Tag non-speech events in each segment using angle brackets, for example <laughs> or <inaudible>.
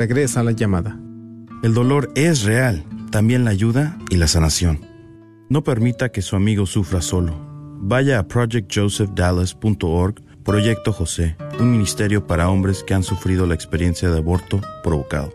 Regresa la llamada. El dolor es real, también la ayuda y la sanación. No permita que su amigo sufra solo. Vaya a projectjosephdallas.org, Proyecto José, un ministerio para hombres que han sufrido la experiencia de aborto provocado.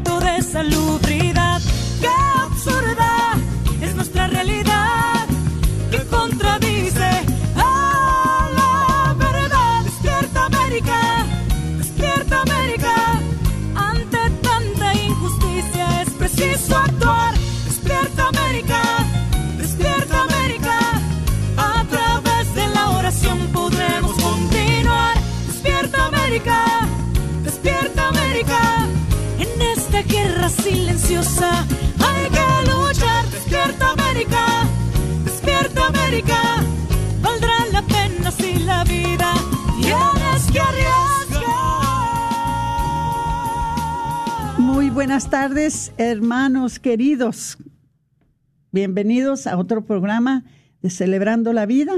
queridos. Bienvenidos a otro programa de Celebrando la Vida.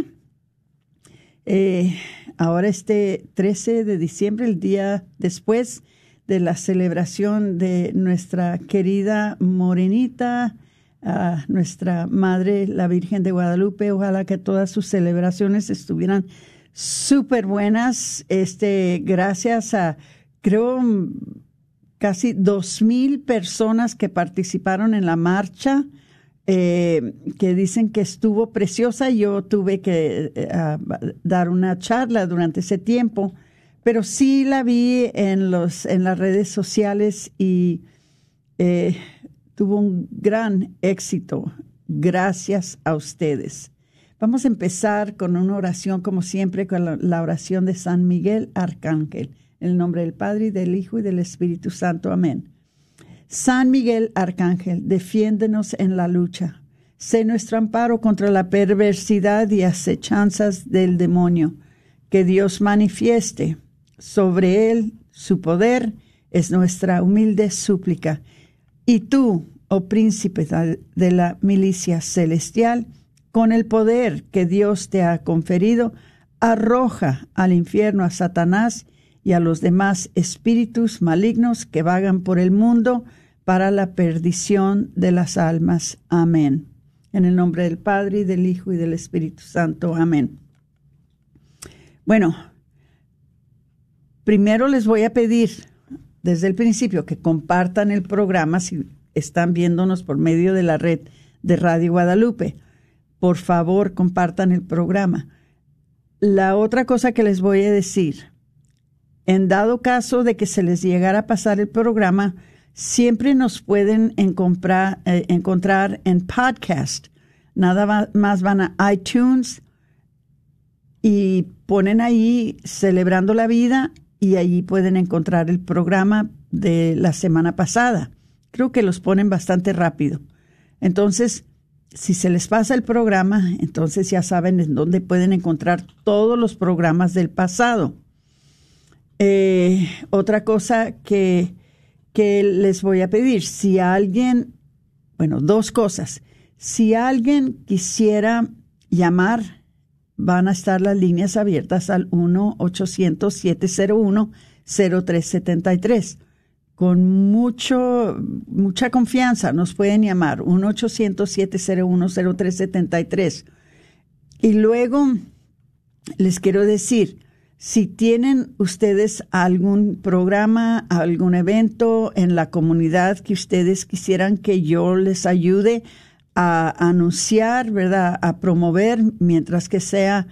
Eh, ahora este 13 de diciembre, el día después de la celebración de nuestra querida Morenita, a nuestra Madre, la Virgen de Guadalupe. Ojalá que todas sus celebraciones estuvieran súper buenas. Este, gracias a, creo, casi dos mil personas que participaron en la marcha. Eh, que dicen que estuvo preciosa. Yo tuve que eh, a- dar una charla durante ese tiempo, pero sí la vi en, los, en las redes sociales y eh, tuvo un gran éxito. Gracias a ustedes. Vamos a empezar con una oración, como siempre, con la oración de San Miguel Arcángel. En el nombre del Padre, y del Hijo y del Espíritu Santo. Amén. San Miguel Arcángel, defiéndenos en la lucha. Sé nuestro amparo contra la perversidad y acechanzas del demonio. Que Dios manifieste sobre él su poder es nuestra humilde súplica. Y tú, oh príncipe de la milicia celestial, con el poder que Dios te ha conferido, arroja al infierno a Satanás y a los demás espíritus malignos que vagan por el mundo para la perdición de las almas. Amén. En el nombre del Padre, y del Hijo, y del Espíritu Santo. Amén. Bueno, primero les voy a pedir desde el principio que compartan el programa si están viéndonos por medio de la red de Radio Guadalupe. Por favor, compartan el programa. La otra cosa que les voy a decir, en dado caso de que se les llegara a pasar el programa, siempre nos pueden encontrar, eh, encontrar en podcast. Nada más van a iTunes y ponen ahí celebrando la vida y allí pueden encontrar el programa de la semana pasada. Creo que los ponen bastante rápido. Entonces, si se les pasa el programa, entonces ya saben en dónde pueden encontrar todos los programas del pasado. Eh, otra cosa que que les voy a pedir. Si alguien, bueno, dos cosas. Si alguien quisiera llamar, van a estar las líneas abiertas al 1-800-701-0373. Con mucho, mucha confianza nos pueden llamar 1-800-701-0373. Y luego les quiero decir, si tienen ustedes algún programa, algún evento en la comunidad que ustedes quisieran que yo les ayude a anunciar, ¿verdad? A promover, mientras que sea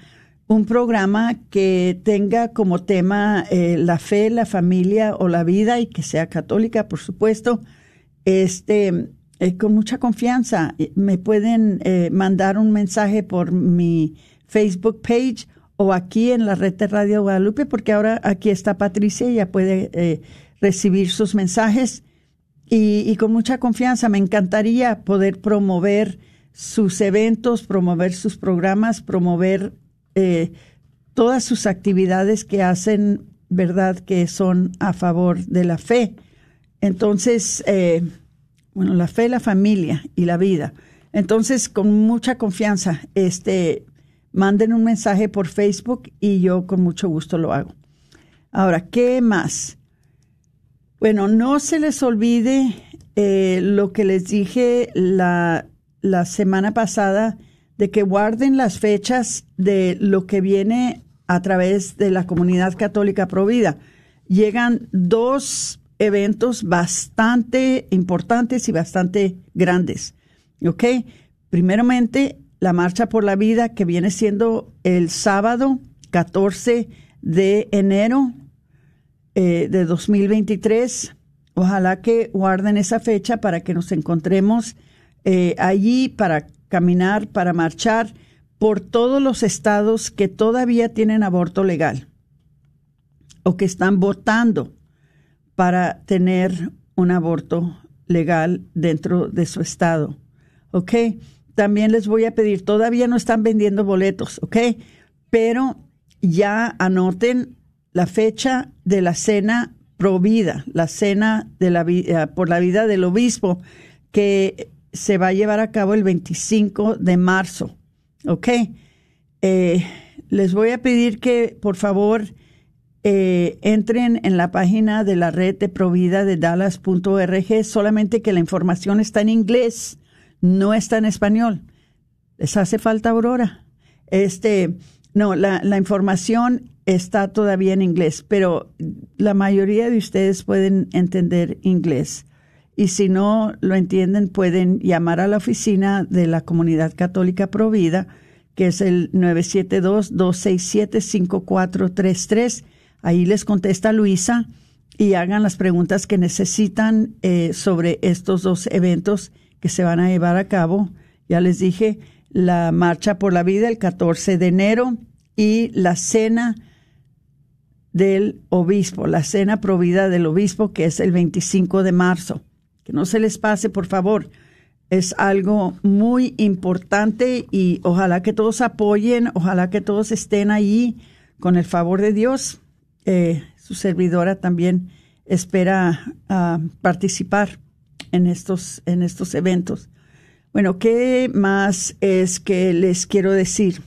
un programa que tenga como tema eh, la fe, la familia o la vida y que sea católica, por supuesto, este, eh, con mucha confianza. Me pueden eh, mandar un mensaje por mi Facebook page o aquí en la red de Radio Guadalupe, porque ahora aquí está Patricia, ella puede recibir sus mensajes y, con mucha confianza. Me encantaría poder promover sus eventos, promover sus programas, promover eh, todas sus actividades que hacen, ¿verdad?, que son a favor de la fe. Entonces, eh, bueno, la fe, la familia y la vida. Entonces, con mucha confianza, este, manden un mensaje por Facebook y yo con mucho gusto lo hago. Ahora, ¿qué más? Bueno, no se les olvide eh, lo que les dije la, la semana pasada de que guarden las fechas de lo que viene a través de la comunidad católica provida. Llegan dos eventos bastante importantes y bastante grandes. ¿Ok? Primeramente, la Marcha por la Vida, que viene siendo el sábado 14 de enero eh, de 2023. Ojalá que guarden esa fecha para que nos encontremos eh, allí para caminar, para marchar por todos los estados que todavía tienen aborto legal o que están votando para tener un aborto legal dentro de su estado. ¿Ok? También les voy a pedir, todavía no están vendiendo boletos, ¿ok? Pero ya anoten la fecha de la cena provida, la cena de la, eh, por la vida del obispo, que se va a llevar a cabo el 25 de marzo. ¿Ok? Eh, les voy a pedir que, por favor, eh, entren en la página de la red de provida de dallas.org, solamente que la información está en inglés, no está en español. ¿Les hace falta, Aurora? Este, no, la, información está todavía en inglés, pero la mayoría de ustedes pueden entender inglés. Y si no lo entienden, pueden llamar a la oficina de la Comunidad Católica Provida, que es el 972-267-5433. Ahí les contesta Luisa y hagan las preguntas que necesitan eh, sobre estos dos eventos que se van a llevar a cabo. Ya les dije, la Marcha por la Vida el 14 de enero y la cena del obispo, la cena provida del obispo, que es el 25 de marzo. Que no se les pase, por favor. Es algo muy importante y ojalá que todos apoyen, ojalá que todos estén allí con el favor de Dios. Eh, su servidora también espera ah, participar en estos, en estos eventos. Bueno, ¿qué más es que les quiero decir?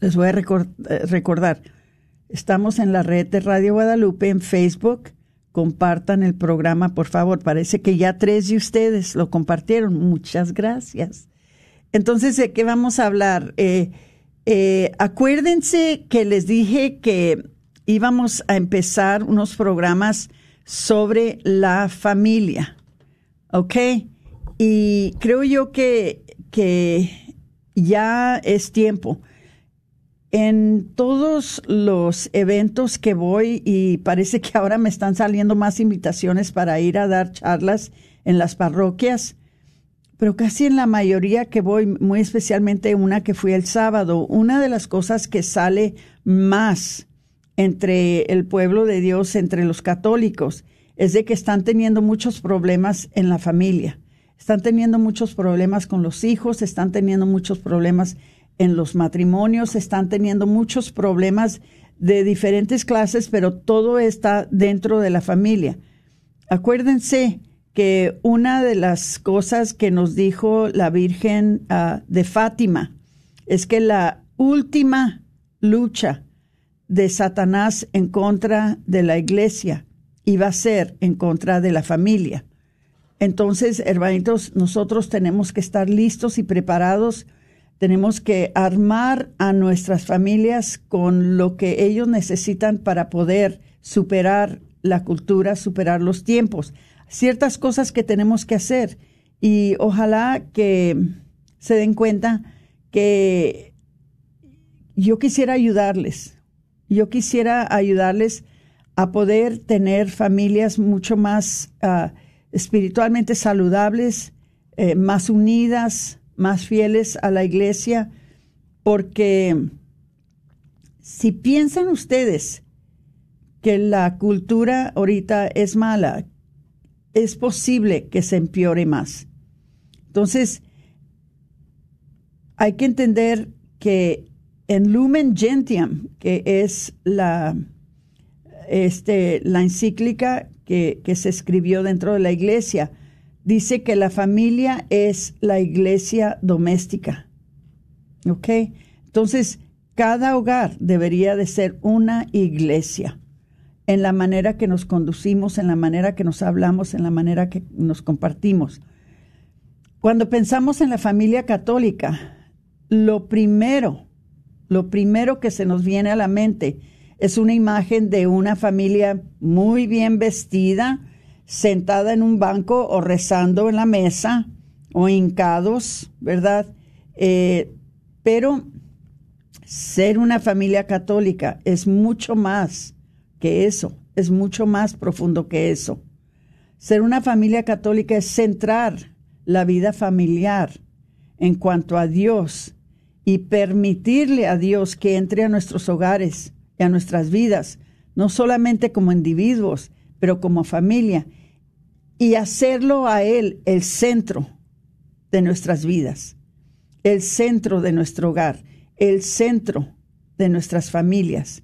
Les voy a eh, recordar Estamos en la red de Radio Guadalupe en Facebook. Compartan el programa, por favor. Parece que ya tres de ustedes lo compartieron. Muchas gracias. Entonces, ¿de qué vamos a hablar? Eh, eh, acuérdense que les dije que íbamos a empezar unos programas sobre la familia. ¿Ok? Y creo yo que, que ya es tiempo en todos los eventos que voy y parece que ahora me están saliendo más invitaciones para ir a dar charlas en las parroquias, pero casi en la mayoría que voy, muy especialmente una que fui el sábado, una de las cosas que sale más entre el pueblo de Dios, entre los católicos, es de que están teniendo muchos problemas en la familia. Están teniendo muchos problemas con los hijos, están teniendo muchos problemas en los matrimonios están teniendo muchos problemas de diferentes clases, pero todo está dentro de la familia. acuérdense que una de las cosas que nos dijo la Virgen ah, de Fátima es que la última lucha de Satanás en contra de la iglesia iba a ser en contra de la familia. Entonces, hermanitos, nosotros tenemos que estar listos y preparados. Tenemos que armar a nuestras familias con lo que ellos necesitan para poder superar la cultura, superar los tiempos. Ciertas cosas que tenemos que hacer y ojalá que se den cuenta que yo quisiera ayudarles. Yo quisiera ayudarles a poder tener familias mucho más ah, espiritualmente saludables, eh, más unidas, más fieles a la iglesia, porque si piensan ustedes que la cultura ahorita es mala, es posible que se empeore más. Entonces, hay que entender que en Lumen Gentium, que es la, este, la encíclica que, que se escribió dentro de la iglesia, dice que la familia es la iglesia doméstica. ¿Ok? Entonces, cada hogar debería de ser una iglesia en la manera que nos conducimos, en la manera que nos hablamos, en la manera que nos compartimos. Cuando pensamos en la familia católica, lo primero, lo primero que se nos viene a la mente es una imagen de una familia muy bien vestida, sentada en un banco o rezando en la mesa o hincados, ¿verdad? Eh, pero ser una familia católica es mucho más que eso, es mucho más profundo que eso. Ser una familia católica es centrar la vida familiar en cuanto a Dios y permitirle a Dios que entre a nuestros hogares a nuestras vidas, no solamente como individuos, pero como familia, y hacerlo a Él el centro de nuestras vidas, el centro de nuestro hogar, el centro de nuestras familias.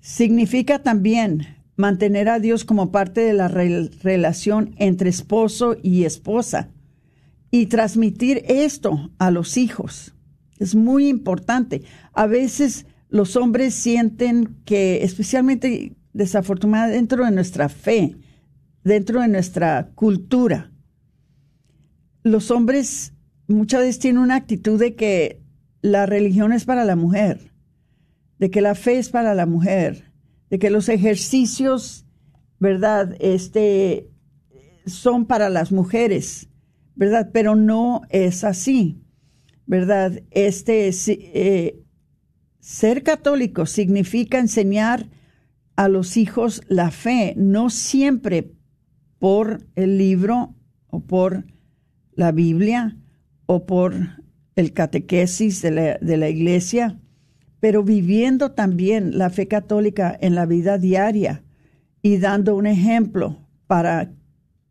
Significa también mantener a Dios como parte de la relación entre esposo y esposa y transmitir esto a los hijos. Es muy importante. A veces los hombres sienten que, especialmente desafortunadamente dentro de nuestra fe, dentro de nuestra cultura, los hombres muchas veces tienen una actitud de que la religión es para la mujer de que la fe es para la mujer, de que los ejercicios, ¿verdad? Este, son para las mujeres, ¿verdad? Pero no es así, ¿verdad? Este, eh, ser católico significa enseñar a los hijos la fe, no siempre por el libro o por la Biblia o por el catequesis de la, de la iglesia, pero viviendo también la fe católica en la vida diaria y dando un ejemplo para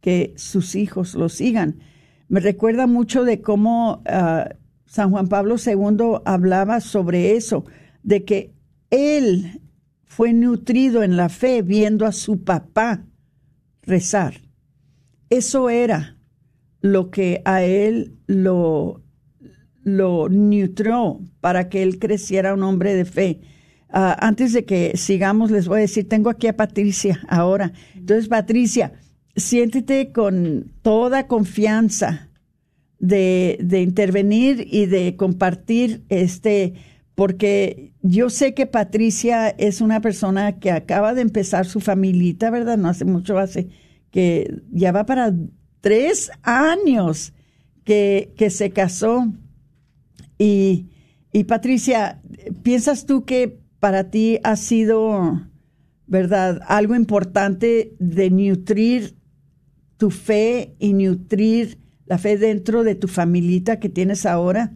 que sus hijos lo sigan. Me recuerda mucho de cómo ah, San Juan Pablo II hablaba sobre eso, de que él fue nutrido en la fe viendo a su papá rezar. Eso era lo que a él lo lo nutrió para que él creciera un hombre de fe. Ah, antes de que sigamos, les voy a decir, tengo aquí a Patricia ahora. Entonces, Patricia, siéntete con toda confianza de, de intervenir y de compartir este, porque yo sé que Patricia es una persona que acaba de empezar su familita, ¿verdad? No hace mucho, hace que ya va para tres años que, que se casó y, Patricia, ¿piensas tú que para ti ha sido, verdad, algo importante de nutrir tu fe y nutrir la fe dentro de tu familita que tienes ahora?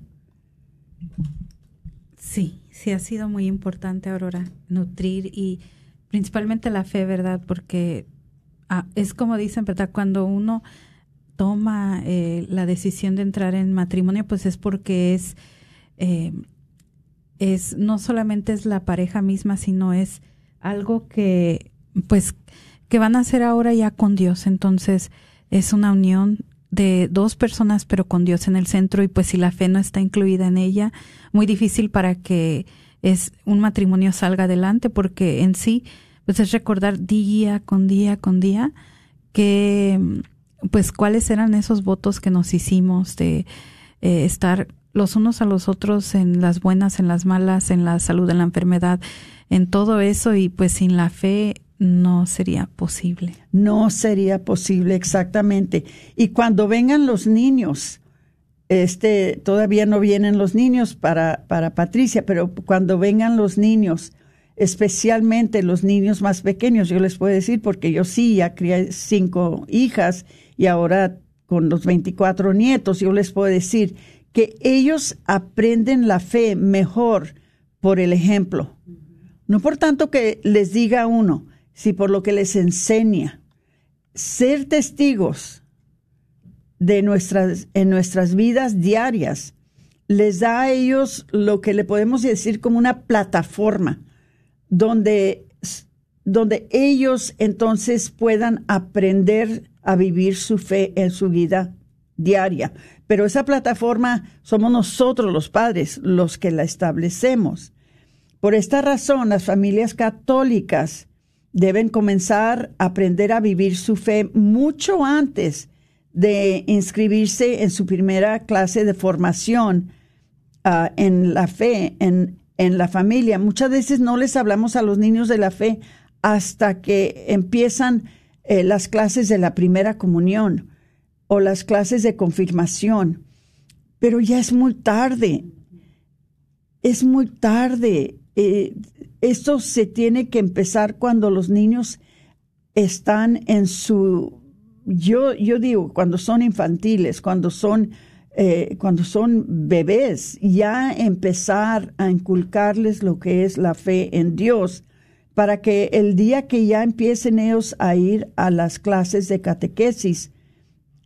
Sí, sí ha sido muy importante, Aurora, nutrir y principalmente la fe, ¿verdad? Porque ah, es como dicen, ¿verdad? Cuando uno toma eh, la decisión de entrar en matrimonio, pues es porque es, eh, es no solamente es la pareja misma, sino es algo que, pues, que van a ser ahora ya con Dios. Entonces es una unión de dos personas pero con Dios en el centro y pues si la fe no está incluida en ella, muy difícil para que es un matrimonio salga adelante porque en sí pues es recordar día con día con día que pues cuáles eran esos votos que nos hicimos de eh, estar los unos a los otros en las buenas, en las malas, en la salud, en la enfermedad, en todo eso y pues sin la fe no sería posible. No sería posible, exactamente. Y cuando vengan los niños, este, todavía no vienen los niños para, para Patricia, pero cuando vengan los niños, especialmente los niños más pequeños, yo les puedo decir, porque yo sí ya crié cinco hijas y ahora con los 24 nietos, yo les puedo decir que ellos aprenden la fe mejor por el ejemplo. No por tanto que les diga uno, si por lo que les enseña. Ser testigos de nuestras, en nuestras vidas diarias les da a ellos lo que le podemos decir como una plataforma donde, donde ellos entonces puedan aprender a vivir su fe en su vida diaria. Pero esa plataforma somos nosotros los padres los que la establecemos. Por esta razón, las familias católicas deben comenzar a aprender a vivir su fe mucho antes de inscribirse en su primera clase de formación ah, en la fe, en, en la familia. Muchas veces no les hablamos a los niños de la fe hasta que empiezan eh, las clases de la primera comunión o las clases de confirmación. Pero ya es muy tarde. Es muy tarde. Eh, esto se tiene que empezar cuando los niños están en su, yo, yo digo, cuando son infantiles, cuando son, eh, cuando son bebés, ya empezar a inculcarles lo que es la fe en Dios, para que el día que ya empiecen ellos a ir a las clases de catequesis,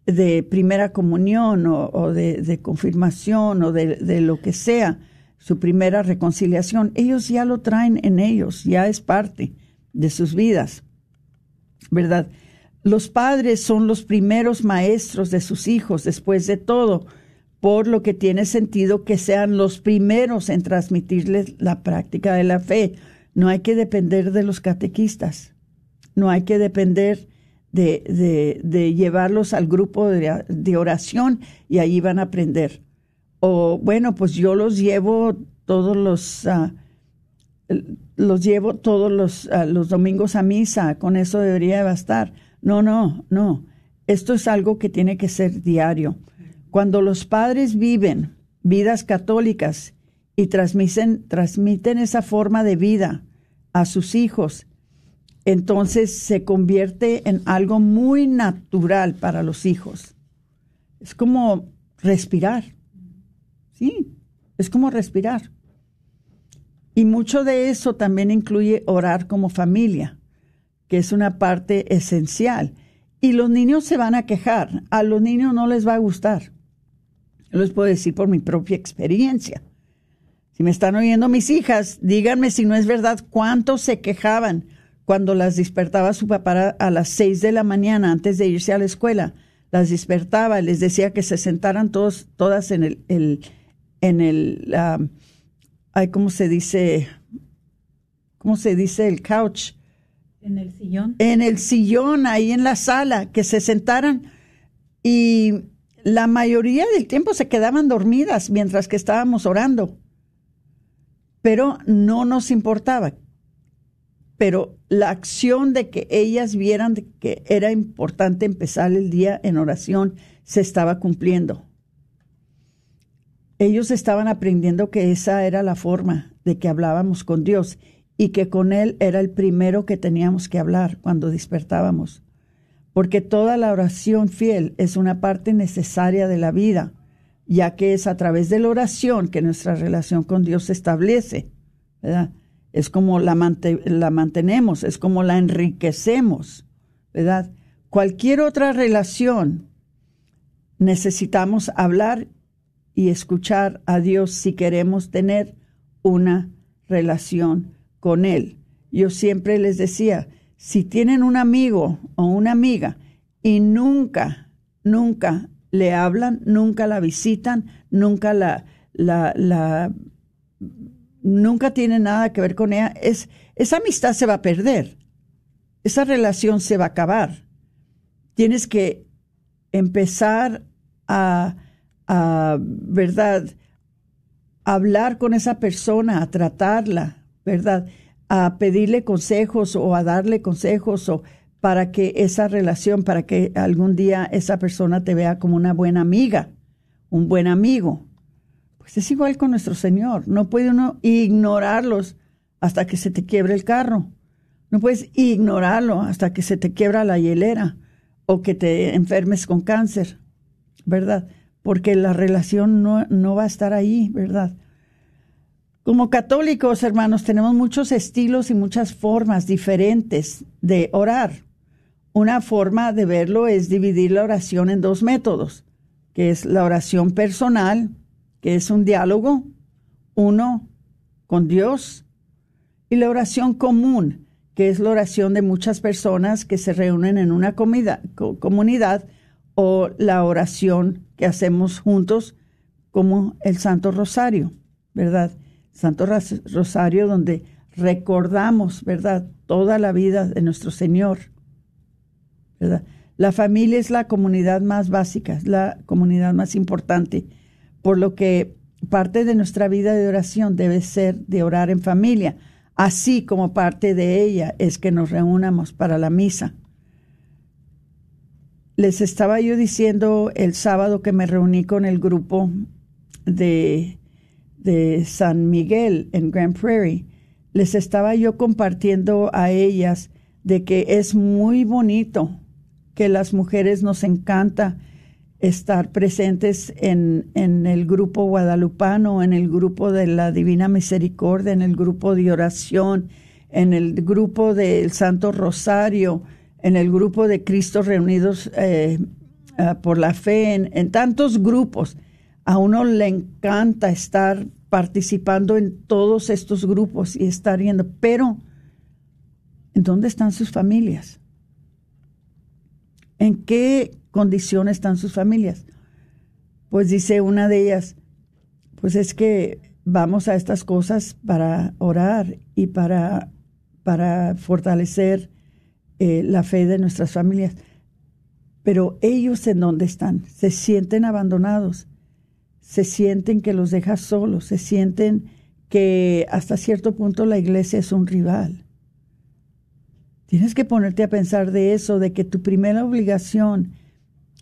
de primera comunión o, de, confirmación o de lo que sea, su primera reconciliación, ellos ya lo traen en ellos, ya es parte de sus vidas, ¿verdad? Los padres son los primeros maestros de sus hijos, después de todo, por lo que tiene sentido que sean los primeros en transmitirles la práctica de la fe. No hay que depender de los catequistas, no hay que depender de, de, llevarlos al grupo de, de oración y ahí van a aprender o bueno, pues yo los llevo todos los, uh, los llevo todos los, uh, los domingos a misa, con eso debería bastar. No, no, no. Esto es algo que tiene que ser diario. Cuando los padres viven vidas católicas y transmiten, transmiten esa forma de vida a sus hijos, entonces se convierte en algo muy natural para los hijos. Es como respirar. Sí, es como respirar. Y mucho de eso también incluye orar como familia, que es una parte esencial. Y los niños se van a quejar, a los niños no les va a gustar. Yo les puedo decir por mi propia experiencia. Si me están oyendo mis hijas, díganme si no es verdad cuánto se quejaban cuando las despertaba su papá a las seis de la mañana antes de irse a la escuela. Las despertaba, les decía que se sentaran todos, todas en el en el, ay, ¿cómo se dice? ¿Cómo se dice el couch? En el sillón. En el sillón, ahí en la sala, que se sentaran y la mayoría del tiempo se quedaban dormidas mientras que estábamos orando. Pero no nos importaba. Pero la acción de que ellas vieran que era importante empezar el día en oración se estaba cumpliendo ellos estaban aprendiendo que esa era la forma de que hablábamos con Dios y que con Él era el primero que teníamos que hablar cuando despertábamos. Porque toda la oración fiel es una parte necesaria de la vida, ya que es a través de la oración que nuestra relación con Dios se establece. Es como la, la mantenemos, es como la enriquecemos. ¿verdad? Cualquier otra relación necesitamos hablar y escuchar a Dios si queremos tener una relación con Él. Yo siempre les decía, si tienen un amigo o una amiga y nunca, nunca le hablan, nunca la visitan, nunca la, la, la nunca tiene nada que ver con ella, es, esa amistad se va a perder, esa relación se va a acabar. Tienes que empezar a, a ¿verdad? hablar con esa persona, a tratarla, ¿verdad? A pedirle consejos o a darle consejos o para que esa relación, para que algún día esa persona te vea como una buena amiga, un buen amigo. Pues es igual con nuestro Señor. No puede uno ignorarlos hasta que se te quiebre el carro. No puedes ignorarlo hasta que se te quiebra la hielera o que te enfermes con cáncer, ¿verdad? Porque la relación no, no va a estar ahí, ¿verdad? Como católicos, hermanos, tenemos muchos estilos y muchas formas diferentes de orar. Una forma de verlo es dividir la oración en dos métodos, que es la oración personal, que es un diálogo, uno con Dios, y la oración común, que es la oración de muchas personas que se reúnen en una comunidad, o la oración que hacemos juntos como el Santo Rosario, ¿verdad? Santo Rosario donde recordamos, ¿verdad? Toda la vida de nuestro Señor, ¿verdad? La familia es la comunidad más básica, es la comunidad más importante por lo que parte de nuestra vida de oración debe ser de orar en familia, así como parte de ella es que nos reunamos para la misa. Les estaba yo diciendo el sábado que me reuní con el grupo de, de San Miguel en Grand Prairie, les estaba yo compartiendo a ellas de que es muy bonito que las mujeres nos encanta estar presentes en, en, el grupo guadalupano, en el grupo de la Divina Misericordia, en el grupo de oración, en el grupo del Santo Rosario, en el grupo de Cristo reunidos eh, eh, por la fe, en, tantos grupos. A uno le encanta estar participando en todos estos grupos y estar yendo, pero ¿en dónde están sus familias? ¿En qué condiciones están sus familias. Pues dice una de ellas, pues es que vamos a estas cosas para orar y para, para fortalecer eh, la fe de nuestras familias. Pero ellos en dónde están? Se sienten abandonados, se sienten que los dejas solos, se sienten que hasta cierto punto la iglesia es un rival. Tienes que ponerte a pensar de eso, de que tu primera obligación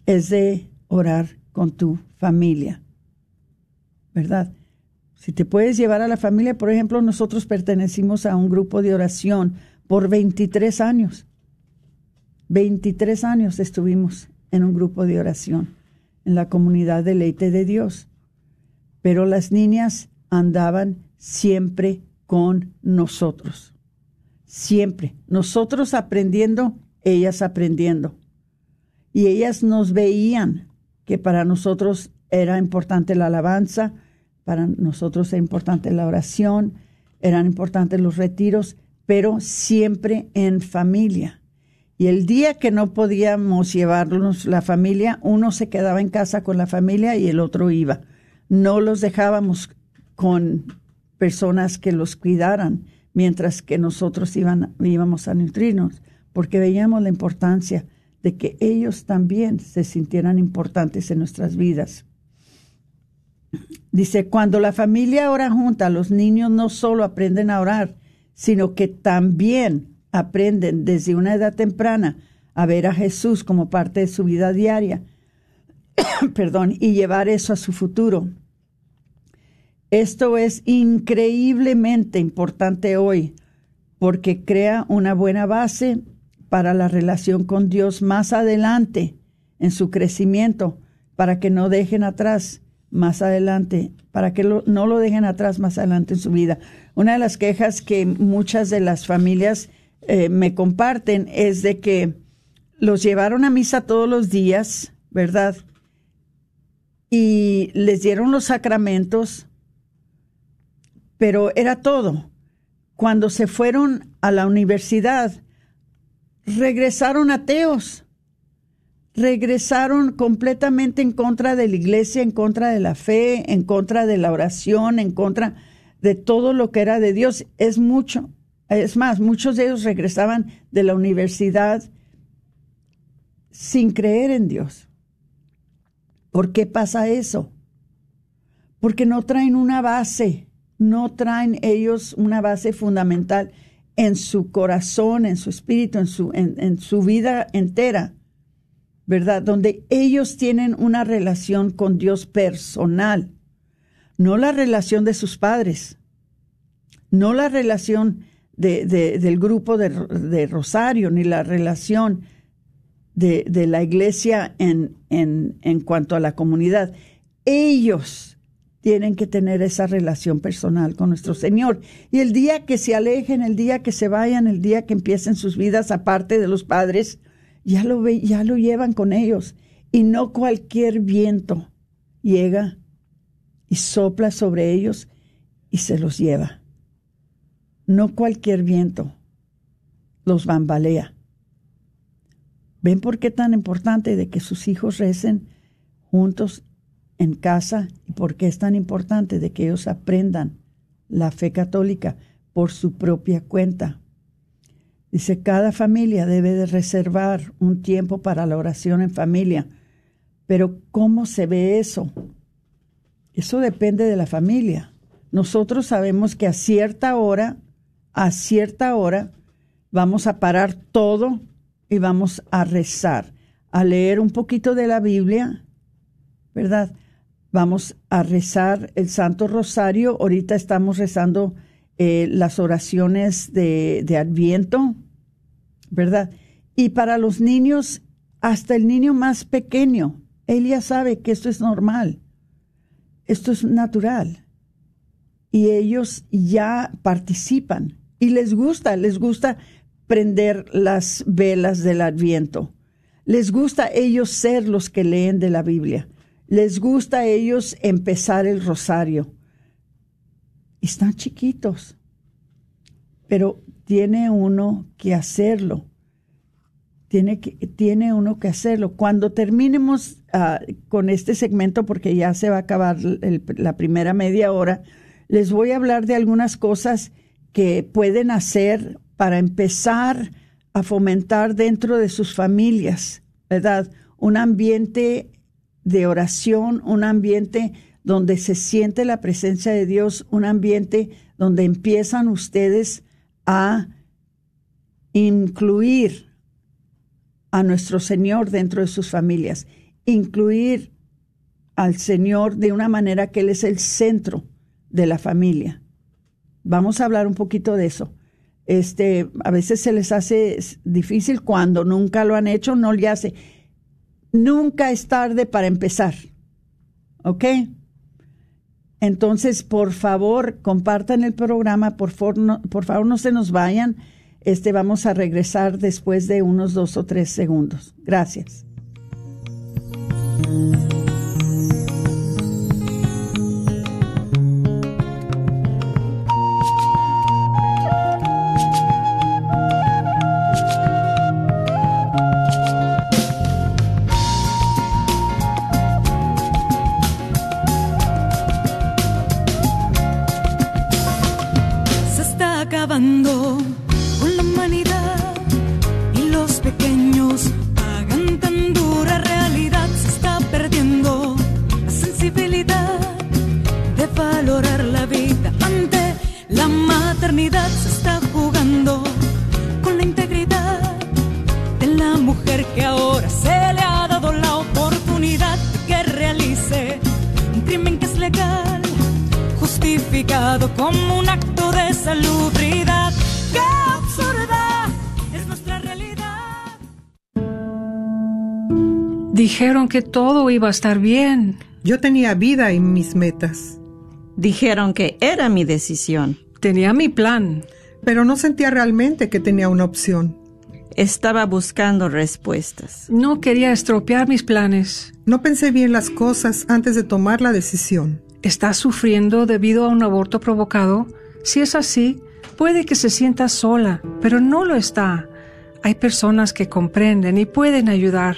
es de orar con tu familia, ¿verdad? Si te puedes llevar a la familia, por ejemplo, nosotros pertenecimos a un grupo de oración por 23 años. 23 años estuvimos en un grupo de oración en la comunidad de Leite de Dios. Pero las niñas andaban siempre con nosotros. Siempre. Nosotros aprendiendo, ellas aprendiendo y ellas nos veían que para nosotros era importante la alabanza, para nosotros era importante la oración, eran importantes los retiros, pero siempre en familia. Y el día que no podíamos llevarnos la familia, uno se quedaba en casa con la familia y el otro iba. No los dejábamos con personas que los cuidaran mientras que nosotros iban, íbamos a nutrirnos, porque veíamos la importancia de que ellos también se sintieran importantes en nuestras vidas. Dice, cuando la familia ora junta, los niños no solo aprenden a orar, sino que también aprenden desde una edad temprana a ver a Jesús como parte de su vida diaria, <coughs> perdón, y llevar eso a su futuro. Esto es increíblemente importante hoy porque crea una buena base para la relación con Dios más adelante en su crecimiento, para que no dejen atrás más adelante, para que no lo dejen atrás más adelante en su vida. Una de las quejas que muchas de las familias eh, me comparten es de que los llevaron a misa todos los días, ¿verdad? Y les dieron los sacramentos, pero era todo. Cuando se fueron a la universidad, regresaron ateos, regresaron completamente en contra de la iglesia, en contra de la fe, en contra de la oración, en contra de todo lo que era de Dios. Es mucho. Es más, muchos de ellos regresaban de la universidad sin creer en Dios. ¿Por qué pasa eso? Porque no traen una base, no traen ellos una base fundamental en su corazón, en su espíritu, en su, en, su vida entera, ¿verdad? Donde ellos tienen una relación con Dios personal, no la relación de sus padres, no la relación de, del grupo de, Rosario, ni la relación de, de la iglesia en, en, en cuanto a la comunidad. Ellos tienen que tener esa relación personal con nuestro Señor. Y el día que se alejen, el día que se vayan, el día que empiecen sus vidas aparte de los padres, ya lo, ya lo llevan con ellos. Y no cualquier viento llega y sopla sobre ellos y se los lleva. No cualquier viento los bambalea. ¿Ven por qué tan importante de que sus hijos recen juntos en casa y por qué es tan importante de que ellos aprendan la fe católica por su propia cuenta. Dice, cada familia debe de reservar un tiempo para la oración en familia. Pero ¿cómo se ve eso? Eso depende de la familia. Nosotros sabemos que a cierta hora, a cierta hora, vamos a parar todo y vamos a rezar, a leer un poquito de la Biblia, ¿verdad? Vamos a rezar el Santo Rosario. Ahorita estamos rezando eh, las oraciones de, de Adviento, ¿verdad? Y para los niños, hasta el niño más pequeño, él ya sabe que esto es normal, esto es natural. Y ellos ya participan y les gusta, les gusta prender las velas del Adviento. Les gusta ellos ser los que leen de la Biblia les gusta a ellos empezar el rosario. Están chiquitos, pero tiene uno que hacerlo. Tiene, que, tiene uno que hacerlo. Cuando terminemos ah, con este segmento, porque ya se va a acabar la primera media hora, les voy a hablar de algunas cosas que pueden hacer para empezar a fomentar dentro de sus familias, ¿verdad? Un ambiente de oración, un ambiente donde se siente la presencia de Dios, un ambiente donde empiezan ustedes a incluir a nuestro Señor dentro de sus familias, incluir al Señor de una manera que Él es el centro de la familia. Vamos a hablar un poquito de eso. Este, a veces se les hace difícil cuando nunca lo han hecho, no le hace nunca es tarde para empezar. ¿Ok? Entonces, por favor, compartan el programa, por favor, no, por favor, no se nos vayan. Este vamos a regresar después de unos dos o tres segundos. Gracias. Que todo iba a estar bien. Yo tenía vida en mis metas. Dijeron que era mi decisión. Tenía mi plan. Pero no sentía realmente que tenía una opción. Estaba buscando respuestas. No quería estropear mis planes. No pensé bien las cosas antes de tomar la decisión. ¿Está sufriendo debido a un aborto provocado? Si es así, puede que se sienta sola, pero no lo está. Hay personas que comprenden y pueden ayudar.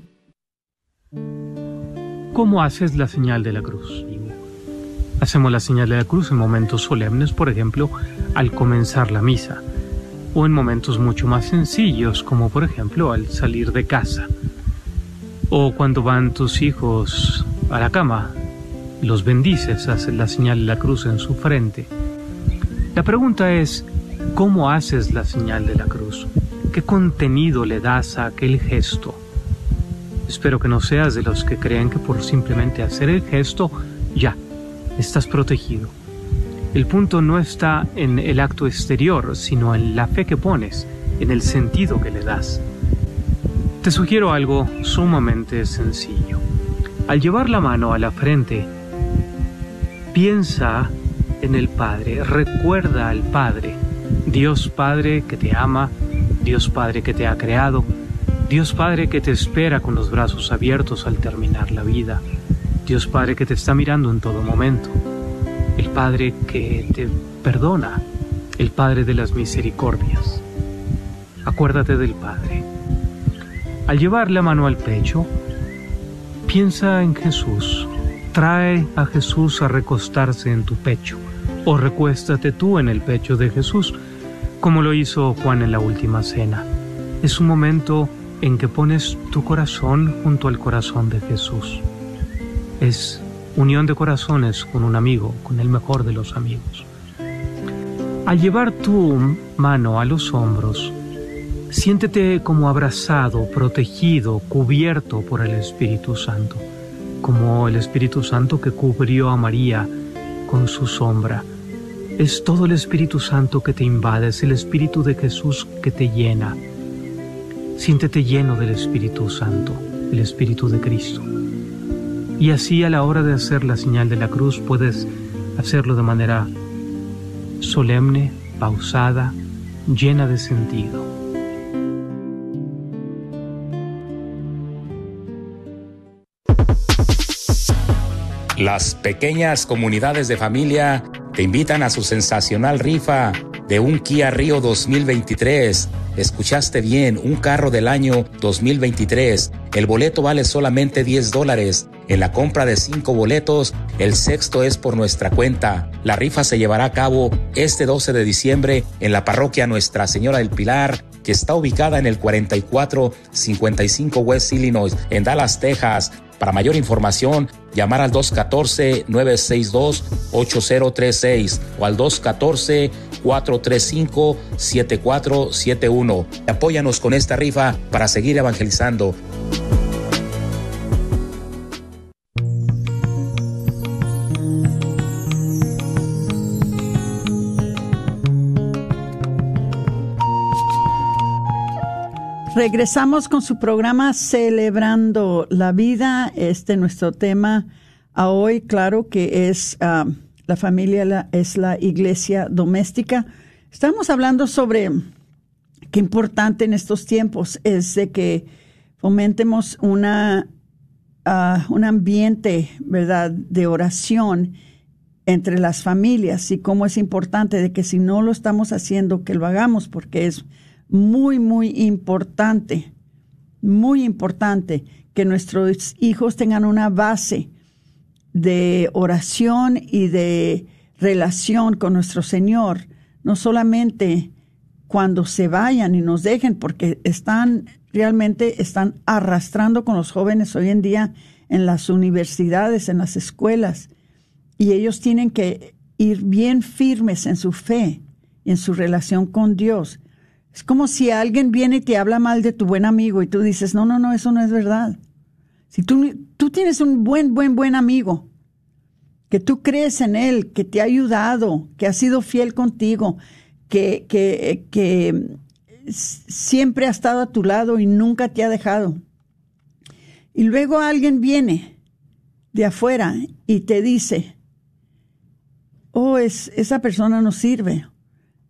¿Cómo haces la señal de la cruz? Hacemos la señal de la cruz en momentos solemnes, por ejemplo, al comenzar la misa, o en momentos mucho más sencillos, como por ejemplo al salir de casa, o cuando van tus hijos a la cama, los bendices, haces la señal de la cruz en su frente. La pregunta es, ¿cómo haces la señal de la cruz? ¿Qué contenido le das a aquel gesto? Espero que no seas de los que creen que por simplemente hacer el gesto, ya, estás protegido. El punto no está en el acto exterior, sino en la fe que pones, en el sentido que le das. Te sugiero algo sumamente sencillo. Al llevar la mano a la frente, piensa en el Padre, recuerda al Padre, Dios Padre que te ama, Dios Padre que te ha creado, Dios Padre que te espera con los brazos abiertos al terminar la vida. Dios Padre que te está mirando en todo momento. El Padre que te perdona. El Padre de las misericordias. Acuérdate del Padre. Al llevar la mano al pecho, piensa en Jesús. Trae a Jesús a recostarse en tu pecho. O recuéstate tú en el pecho de Jesús, como lo hizo Juan en la última cena. Es un momento en que pones tu corazón junto al corazón de Jesús. Es unión de corazones con un amigo, con el mejor de los amigos. Al llevar tu mano a los hombros, siéntete como abrazado, protegido, cubierto por el Espíritu Santo, como el Espíritu Santo que cubrió a María con su sombra. Es todo el Espíritu Santo que te invade, es el Espíritu de Jesús que te llena Siéntete lleno del Espíritu Santo, el Espíritu de Cristo. Y así a la hora de hacer la señal de la cruz puedes hacerlo de manera solemne, pausada, llena de sentido. Las pequeñas comunidades de familia te invitan a su sensacional rifa de un Kia Río 2023 Escuchaste bien, un carro del año 2023. El boleto vale solamente 10 dólares. En la compra de 5 boletos, el sexto es por nuestra cuenta. La rifa se llevará a cabo este 12 de diciembre en la parroquia Nuestra Señora del Pilar, que está ubicada en el 4455 West Illinois, en Dallas, Texas. Para mayor información, llamar al 214-962-8036 o al 214-435-7471. Apóyanos con esta rifa para seguir evangelizando. Regresamos con su programa Celebrando la Vida. Este nuestro tema a hoy, claro que es ah, la familia, es la iglesia doméstica. Estamos hablando sobre qué importante en estos tiempos es de que fomentemos una, ah, un ambiente, ¿verdad?, de oración entre las familias y cómo es importante de que si no lo estamos haciendo, que lo hagamos, porque es muy, muy importante, muy importante que nuestros hijos tengan una base de oración y de relación con nuestro Señor, no solamente cuando se vayan y nos dejen, porque están realmente están arrastrando con los jóvenes hoy en día en las universidades, en las escuelas, y ellos tienen que ir bien firmes en su fe y en su relación con Dios. Es como si alguien viene y te habla mal de tu buen amigo y tú dices, no, no, no, eso no es verdad. Si tú, tú tienes un buen, buen, buen amigo, que tú crees en él, que te ha ayudado, que ha sido fiel contigo, que, que, que siempre ha estado a tu lado y nunca te ha dejado. Y luego alguien viene de afuera y te dice, oh, es, esa persona no sirve,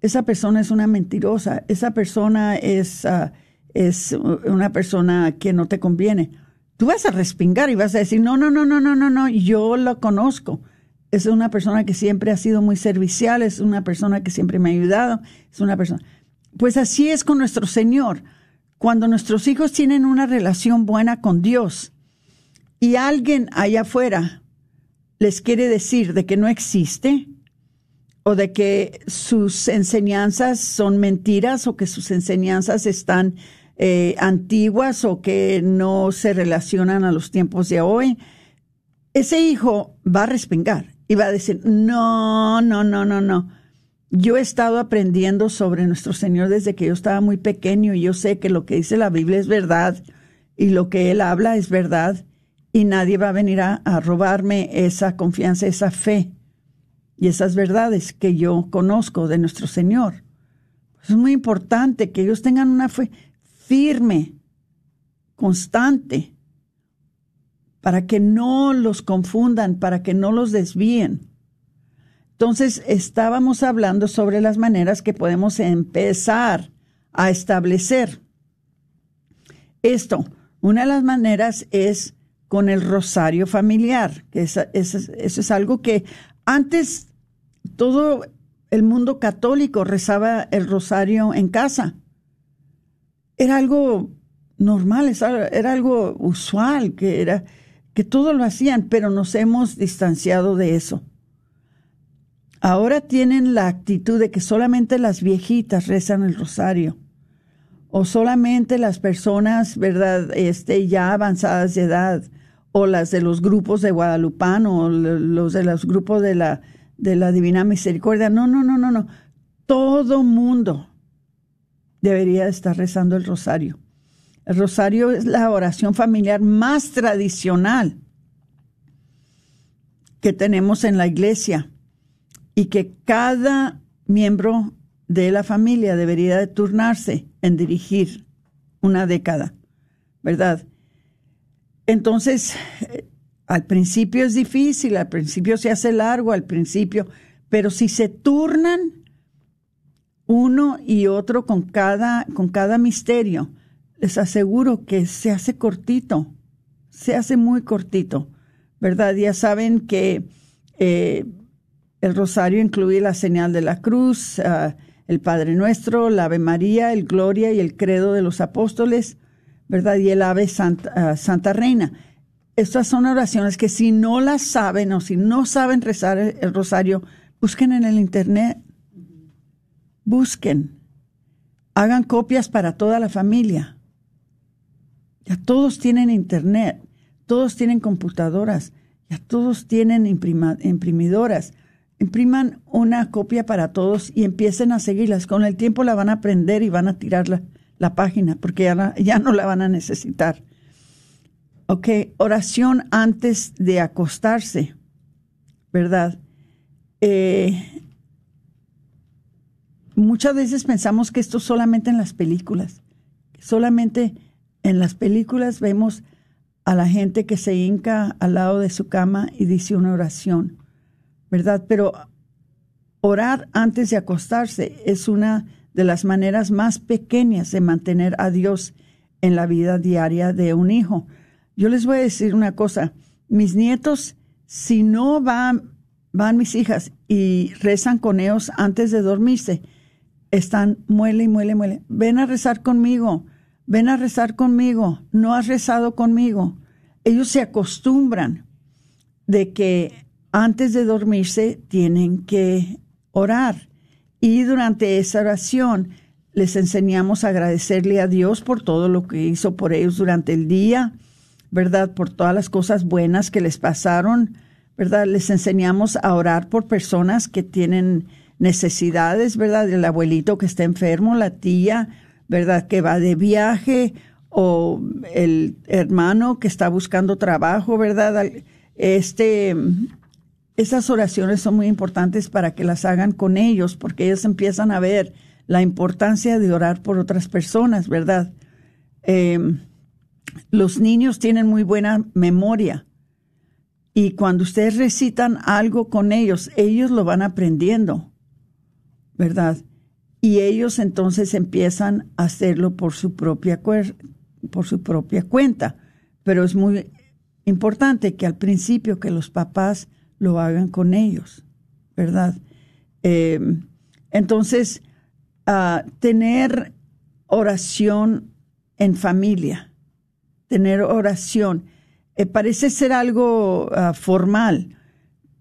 esa persona es una mentirosa, esa persona es, ah, es una persona que no te conviene. Tú vas a respingar y vas a decir, no, no, no, no, no, no, no, yo lo conozco es una persona que siempre ha sido muy servicial, es una persona que siempre me ha ayudado, es una persona. Pues así es con nuestro Señor. Cuando nuestros hijos tienen una relación buena con Dios y alguien allá afuera les quiere decir de que no existe o de que sus enseñanzas son mentiras o que sus enseñanzas están eh, antiguas o que no se relacionan a los tiempos de hoy, ese hijo va a respingar y va a decir, no, no, no, no, no. Yo he estado aprendiendo sobre nuestro Señor desde que yo estaba muy pequeño y yo sé que lo que dice la Biblia es verdad y lo que Él habla es verdad y nadie va a venir a, robarme esa confianza, esa fe y esas verdades que yo conozco de nuestro Señor. Es muy importante que ellos tengan una fe firme, constante, para que no los confundan, para que no los desvíen. Entonces, estábamos hablando sobre las maneras que podemos empezar a establecer esto. Una de las maneras es con el rosario familiar, que eso es algo que antes todo el mundo católico rezaba el rosario en casa. Era algo normal, era algo usual, que era que todo lo hacían, pero nos hemos distanciado de eso. Ahora tienen la actitud de que solamente las viejitas rezan el rosario o solamente las personas, ¿verdad?, este, ya avanzadas de edad o las de los grupos de Guadalupano o los de los grupos de la, de la Divina Misericordia. No, no, no, no, no. Todo mundo debería estar rezando el rosario. El rosario es la oración familiar más tradicional que tenemos en la iglesia y que cada miembro de la familia debería de turnarse en dirigir una década, ¿verdad? Entonces, eh, al principio es difícil, al principio se hace largo, al principio, pero si se turnan uno y otro con cada, con cada misterio, les aseguro que se hace cortito, se hace muy cortito, ¿verdad? Ya saben que eh, el rosario incluye la señal de la cruz, ah, el Padre Nuestro, la Ave María, el Gloria y el Credo de los Apóstoles, ¿verdad? Y el Ave Santa, ah, Santa Reina. Estas son oraciones que si no las saben o si no saben rezar el rosario, busquen en el Internet, busquen, hagan copias para toda la familia ya todos tienen internet, todos tienen computadoras, ya todos tienen imprimidoras. Impriman una copia para todos y empiecen a seguirlas. Con el tiempo la van a aprender y van a tirar la, página porque ya, ya no la van a necesitar. Ok, oración antes de acostarse, ¿verdad? Eh, muchas veces pensamos que esto solamente en las películas, solamente en las películas vemos a la gente que se hinca al lado de su cama y dice una oración, ¿verdad? Pero orar antes de acostarse es una de las maneras más pequeñas de mantener a Dios en la vida diaria de un hijo. Yo les voy a decir una cosa, mis nietos, si no van, van mis hijas y rezan con ellos antes de dormirse, están muele y muele, muele. Ven a rezar conmigo ven a rezar conmigo, no has rezado conmigo. Ellos se acostumbran de que antes de dormirse tienen que orar y durante esa oración les enseñamos a agradecerle a Dios por todo lo que hizo por ellos durante el día, ¿verdad? Por todas las cosas buenas que les pasaron, ¿verdad? Les enseñamos a orar por personas que tienen necesidades, ¿verdad? El abuelito que está enfermo, la tía, ¿verdad? Que va de viaje o el hermano que está buscando trabajo, ¿verdad? Este, esas oraciones son muy importantes para que las hagan con ellos, porque ellos empiezan a ver la importancia de orar por otras personas, ¿verdad? Em, los niños tienen muy buena memoria y cuando ustedes recitan algo con ellos, ellos lo van aprendiendo, ¿verdad? Y ellos entonces empiezan a hacerlo por su propia, por su propia cuenta. Pero es muy importante que al principio que los papás lo hagan con ellos, ¿verdad? Em, entonces, tener oración en familia, tener oración, eh, parece ser algo ah, formal,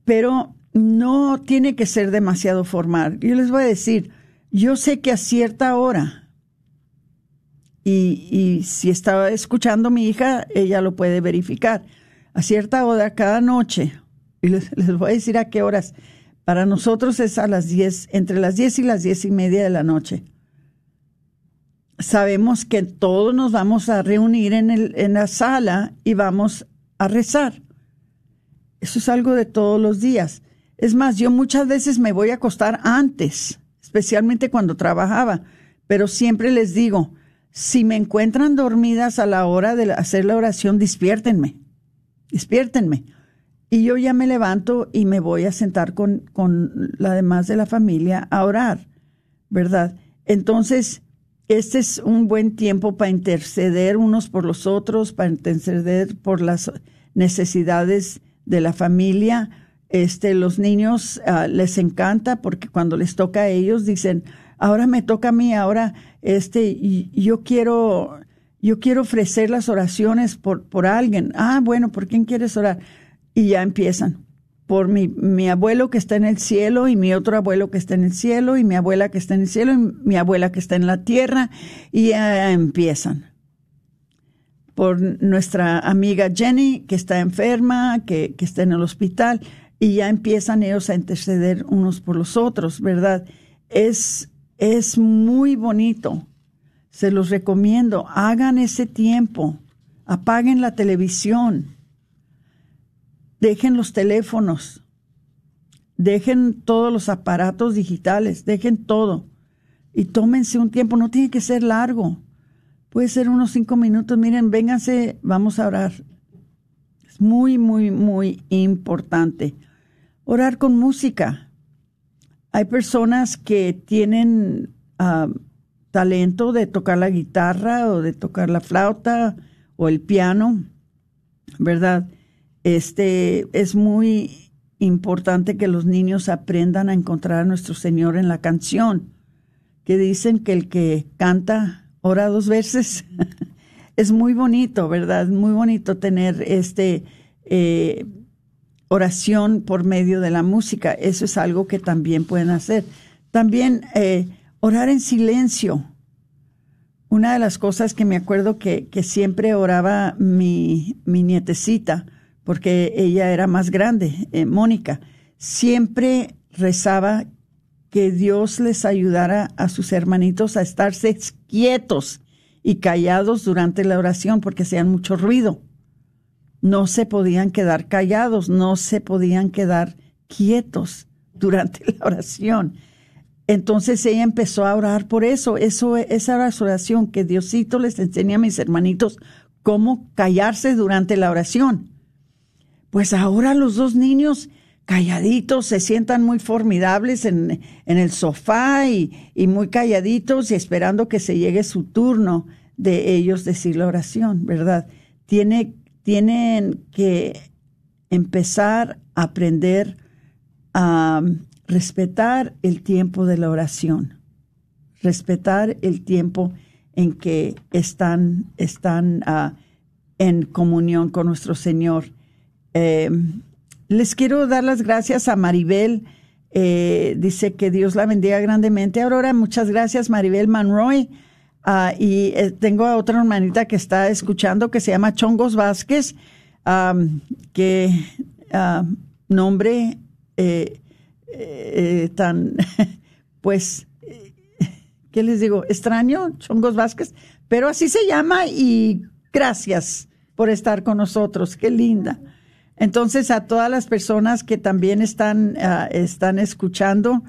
pero no tiene que ser demasiado formal. Yo les voy a decir, yo sé que a cierta hora, y, y si estaba escuchando mi hija, ella lo puede verificar, a cierta hora cada noche, y les, les voy a decir a qué horas, para nosotros es a las 10, entre las 10 y las 10 y media de la noche. Sabemos que todos nos vamos a reunir en, el, en la sala y vamos a rezar. Eso es algo de todos los días. Es más, yo muchas veces me voy a acostar antes, especialmente cuando trabajaba, pero siempre les digo, si me encuentran dormidas a la hora de hacer la oración, despiértenme, despiértenme y yo ya me levanto y me voy a sentar con, con la demás de la familia a orar, ¿verdad? Entonces, este es un buen tiempo para interceder unos por los otros, para interceder por las necesidades de la familia. Este, los niños ah, les encanta porque cuando les toca a ellos dicen, ahora me toca a mí, ahora este, y yo quiero, yo quiero ofrecer las oraciones por, por alguien. Ah, bueno, ¿por quién quieres orar? y ya empiezan. Por mi, mi abuelo que está en el cielo y mi otro abuelo que está en el cielo y mi abuela que está en el cielo y mi abuela que está en la tierra y ya empiezan. Por nuestra amiga Jenny que está enferma, que, que está en el hospital y ya empiezan ellos a interceder unos por los otros, ¿verdad? Es, es muy bonito. Se los recomiendo. Hagan ese tiempo. Apaguen la televisión dejen los teléfonos, dejen todos los aparatos digitales, dejen todo y tómense un tiempo, no tiene que ser largo, puede ser unos cinco minutos, miren, vénganse, vamos a orar. Es muy, muy, muy importante. Orar con música. Hay personas que tienen ah, talento de tocar la guitarra o de tocar la flauta o el piano, ¿verdad? Este es muy importante que los niños aprendan a encontrar a nuestro Señor en la canción, que dicen que el que canta ora dos veces. <laughs> es muy bonito, ¿verdad? Muy bonito tener este eh, oración por medio de la música. Eso es algo que también pueden hacer. También eh, orar en silencio. Una de las cosas que me acuerdo que, que siempre oraba mi, mi nietecita, porque ella era más grande, eh, Mónica, siempre rezaba que Dios les ayudara a sus hermanitos a estarse quietos y callados durante la oración porque hacían mucho ruido. No se podían quedar callados, no se podían quedar quietos durante la oración. Entonces ella empezó a orar por eso. Eso esa oración que Diosito les enseña a mis hermanitos cómo callarse durante la oración. Pues ahora los dos niños calladitos se sientan muy formidables en, el sofá y, muy calladitos y esperando que se llegue su turno de ellos decir la oración, ¿verdad? Tiene, tienen que empezar a aprender a respetar el tiempo de la oración, respetar el tiempo en que están, están ah, en comunión con nuestro Señor. Eh, les quiero dar las gracias a Maribel Eh, dice que Dios la bendiga grandemente. Aurora, muchas gracias, Maribel Manroy. Ah, y eh, tengo a otra hermanita que está escuchando que se llama Chongos Vázquez, que nombre eh, tan, <laughs> pues, ¿qué les digo? Extraño, Chongos Vázquez, pero así se llama y gracias por estar con nosotros, qué linda. Entonces, a todas las personas que también están, ah, están escuchando,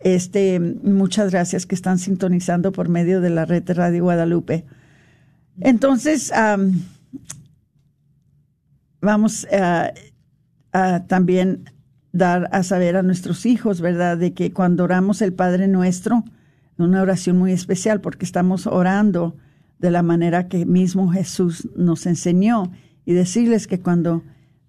este, muchas gracias que están sintonizando por medio de la red Radio Guadalupe. Entonces, vamos a, también dar a saber a nuestros hijos, ¿verdad? De que cuando oramos el Padre Nuestro, una oración muy especial, porque estamos orando de la manera que mismo Jesús nos enseñó, y decirles que cuando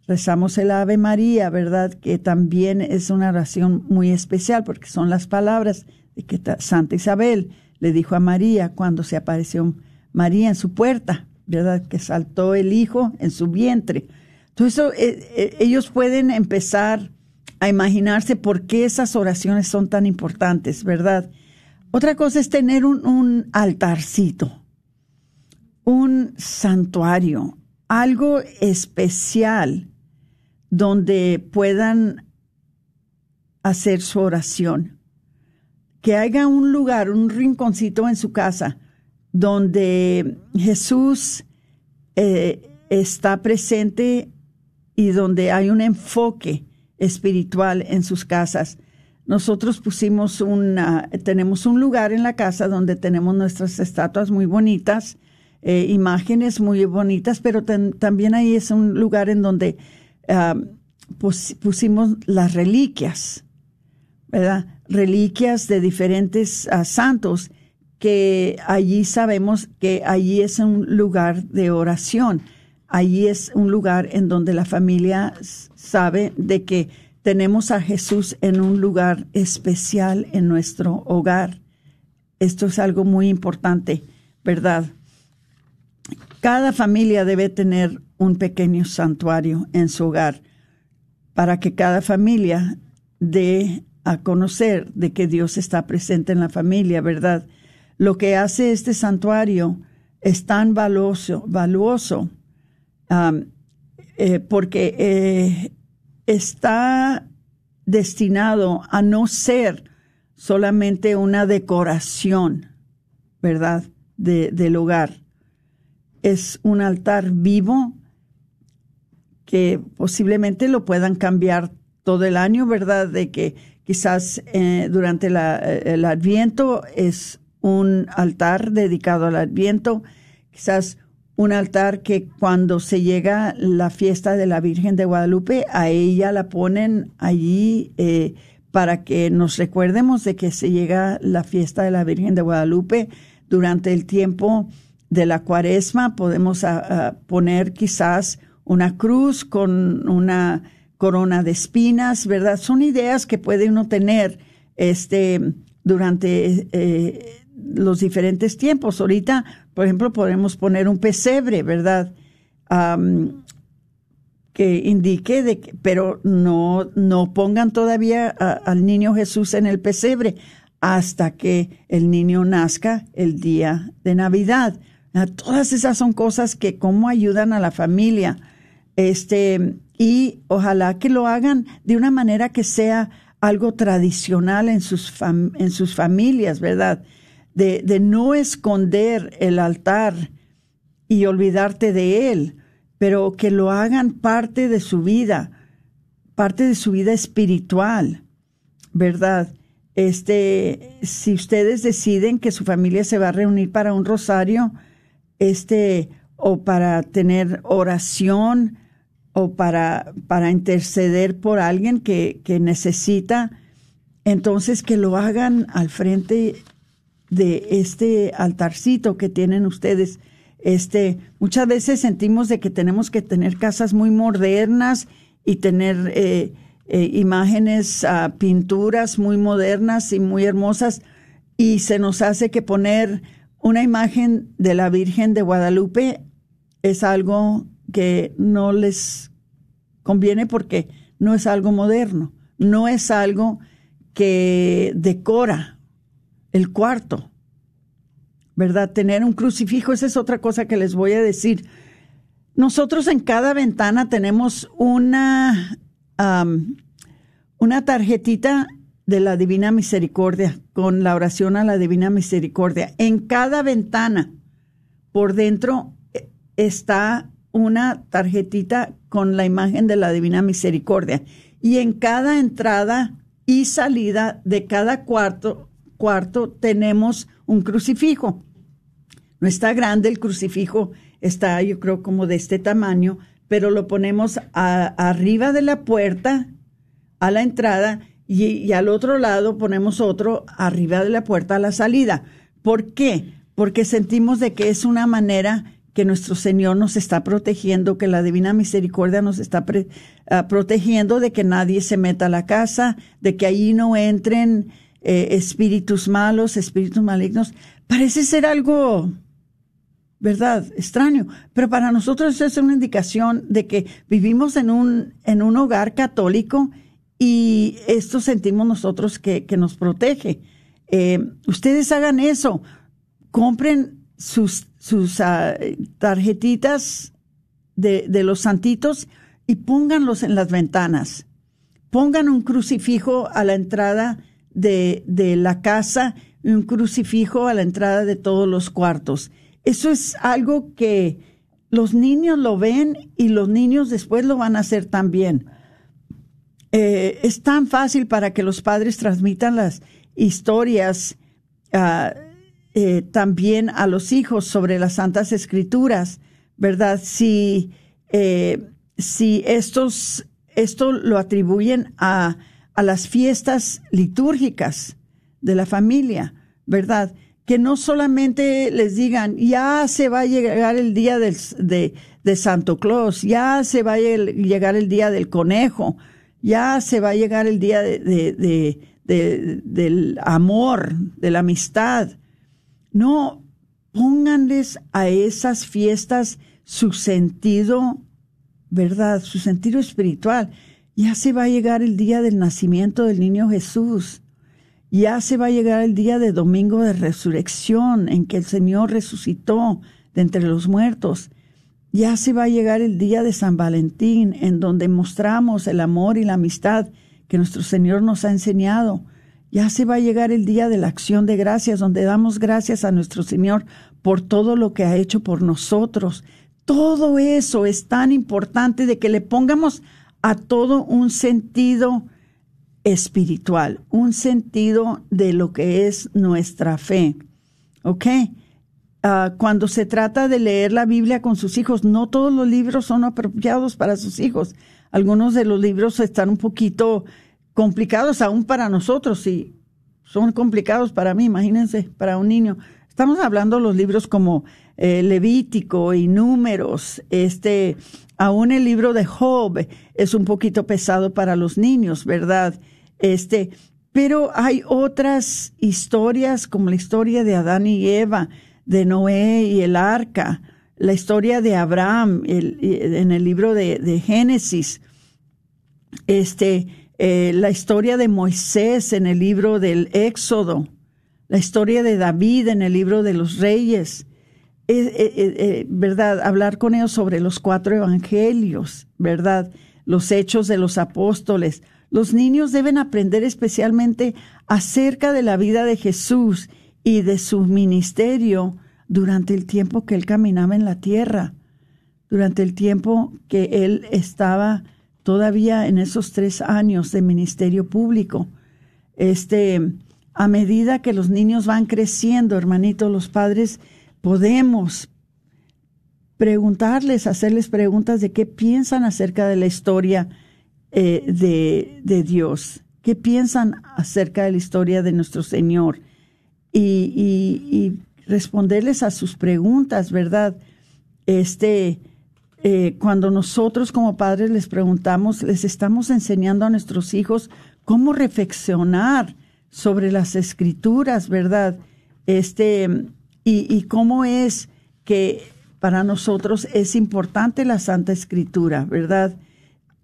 rezamos el Ave María, ¿verdad? Que también es una oración muy especial porque son las palabras de que Santa Isabel le dijo a María cuando se apareció María en su puerta, ¿verdad? Que saltó el hijo en su vientre. Entonces, eh, eh, ellos pueden empezar a imaginarse por qué esas oraciones son tan importantes, ¿verdad? Otra cosa es tener un, un altarcito, un santuario, algo especial donde puedan hacer su oración. Que haya un lugar, un rinconcito en su casa donde Jesús eh, está presente y donde hay un enfoque espiritual en sus casas. Nosotros pusimos una, tenemos un lugar en la casa donde tenemos nuestras estatuas muy bonitas, eh, imágenes muy bonitas, pero también ahí es un lugar en donde pusimos las reliquias, ¿verdad? Reliquias de diferentes ah, santos que allí sabemos que allí es un lugar de oración. Allí es un lugar en donde la familia sabe de que tenemos a Jesús en un lugar especial en nuestro hogar. Esto es algo muy importante, ¿verdad? Cada familia debe tener un pequeño santuario en su hogar para que cada familia dé a conocer de que Dios está presente en la familia, ¿verdad? Lo que hace este santuario es tan valuoso, eh, porque eh, está destinado a no ser solamente una decoración, ¿verdad?, del hogar. Es un altar vivo que posiblemente lo puedan cambiar todo el año, ¿verdad? De que quizás eh, durante el Adviento es un altar dedicado al Adviento, quizás un altar que cuando se llega la fiesta de la Virgen de Guadalupe, a ella la ponen allí eh, para que nos recuerdemos de que se llega la fiesta de la Virgen de Guadalupe durante el tiempo de la cuaresma. Podemos poner quizás una cruz con una corona de espinas, ¿verdad? Son ideas que puede uno tener este, durante eh, los diferentes tiempos. Ahorita, por ejemplo, podemos poner un pesebre, ¿verdad? que indique de que, pero no, no pongan todavía al niño Jesús en el pesebre hasta que el niño nazca el día de Navidad. Todas esas son cosas que como ayudan a la familia este, y ojalá que lo hagan de una manera que sea algo tradicional en sus, en sus familias, ¿verdad? De, de no esconder el altar y olvidarte de él, pero que lo hagan parte de su vida, parte de su vida espiritual, ¿verdad? Este, si ustedes deciden que su familia se va a reunir para un rosario, este, o para tener oración, o para, para interceder por alguien que, que necesita, entonces que lo hagan al frente de este altarcito que tienen ustedes. Este, muchas veces sentimos de que tenemos que tener casas muy modernas y tener eh, eh, imágenes, uh, pinturas muy modernas y muy hermosas, y se nos hace que poner una imagen de la Virgen de Guadalupe es algo que no les conviene porque no es algo moderno, no es algo que decora el cuarto, ¿verdad? Tener un crucifijo, esa es otra cosa que les voy a decir. Nosotros en cada ventana tenemos una, una tarjetita de la Divina Misericordia, con la oración a la Divina Misericordia. En cada ventana, por dentro, eh, está una tarjetita con la imagen de la Divina Misericordia. Y en cada entrada y salida de cada cuarto, cuarto tenemos un crucifijo. No está grande el crucifijo, está yo creo como de este tamaño, pero lo ponemos arriba de la puerta, a la entrada, y, al otro lado ponemos otro arriba de la puerta a la salida. ¿Por qué? Porque sentimos de que es una manera que nuestro Señor nos está protegiendo, que la divina misericordia nos está ah, protegiendo de que nadie se meta a la casa, de que allí no entren eh, espíritus malos, espíritus malignos. Parece ser algo, ¿verdad? Extraño, pero para nosotros es una indicación de que vivimos en un, en un hogar católico y esto sentimos nosotros que, nos protege. Eh, ustedes hagan eso, compren sus, sus ah, tarjetitas de, de, los santitos y pónganlos en las ventanas. Pongan un crucifijo a la entrada de, de la casa y un crucifijo a la entrada de todos los cuartos. Eso es algo que los niños lo ven y los niños después lo van a hacer también. Eh, es tan fácil para que los padres transmitan las historias ah, eh, también a los hijos sobre las santas escrituras, ¿verdad? Si, eh, si estos, esto lo atribuyen a, a las fiestas litúrgicas de la familia, ¿verdad? Que no solamente les digan, ya se va a llegar el día del, de, de Santo Claus, ya se va a llegar el día del conejo, ya se va a llegar el día de, del amor, de la amistad. No, pónganles a esas fiestas su sentido, ¿verdad? Su sentido espiritual. Ya se va a llegar el día del nacimiento del niño Jesús. Ya se va a llegar el día de domingo de resurrección en que el Señor resucitó de entre los muertos. Ya se va a llegar el día de San Valentín, en donde mostramos el amor y la amistad que nuestro Señor nos ha enseñado. Ya se va a llegar el día de la acción de gracias, donde damos gracias a nuestro Señor por todo lo que ha hecho por nosotros. Todo eso es tan importante de que le pongamos a todo un sentido espiritual, un sentido de lo que es nuestra fe. ¿Ok? Ah, cuando se trata de leer la Biblia con sus hijos, no todos los libros son apropiados para sus hijos. Algunos de los libros están un poquito complicados aún para nosotros y son complicados para mí, imagínense, para un niño. Estamos hablando de los libros como eh, Levítico y Números, este, aún el libro de Job es un poquito pesado para los niños, ¿verdad? Este, pero hay otras historias como la historia de Adán y Eva, de Noé y el arca, la historia de Abraham en el libro de, Génesis, este, eh, la historia de Moisés en el libro del Éxodo, la historia de David en el libro de los Reyes, ¿verdad? Hablar con ellos sobre los cuatro evangelios, ¿verdad? Los hechos de los apóstoles. Los niños deben aprender especialmente acerca de la vida de Jesús y de su ministerio durante el tiempo que él caminaba en la tierra, durante el tiempo que él estaba todavía en esos tres años de ministerio público. Este, a medida que los niños van creciendo, hermanito, los padres podemos preguntarles, hacerles preguntas de qué piensan acerca de la historia eh, de, de, Dios, qué piensan acerca de la historia de nuestro Señor y, responderles a sus preguntas, ¿verdad? Este, eh, cuando nosotros como padres les preguntamos, les estamos enseñando a nuestros hijos cómo reflexionar sobre las escrituras, ¿verdad? Este, y, cómo es que para nosotros es importante la Santa Escritura, ¿verdad?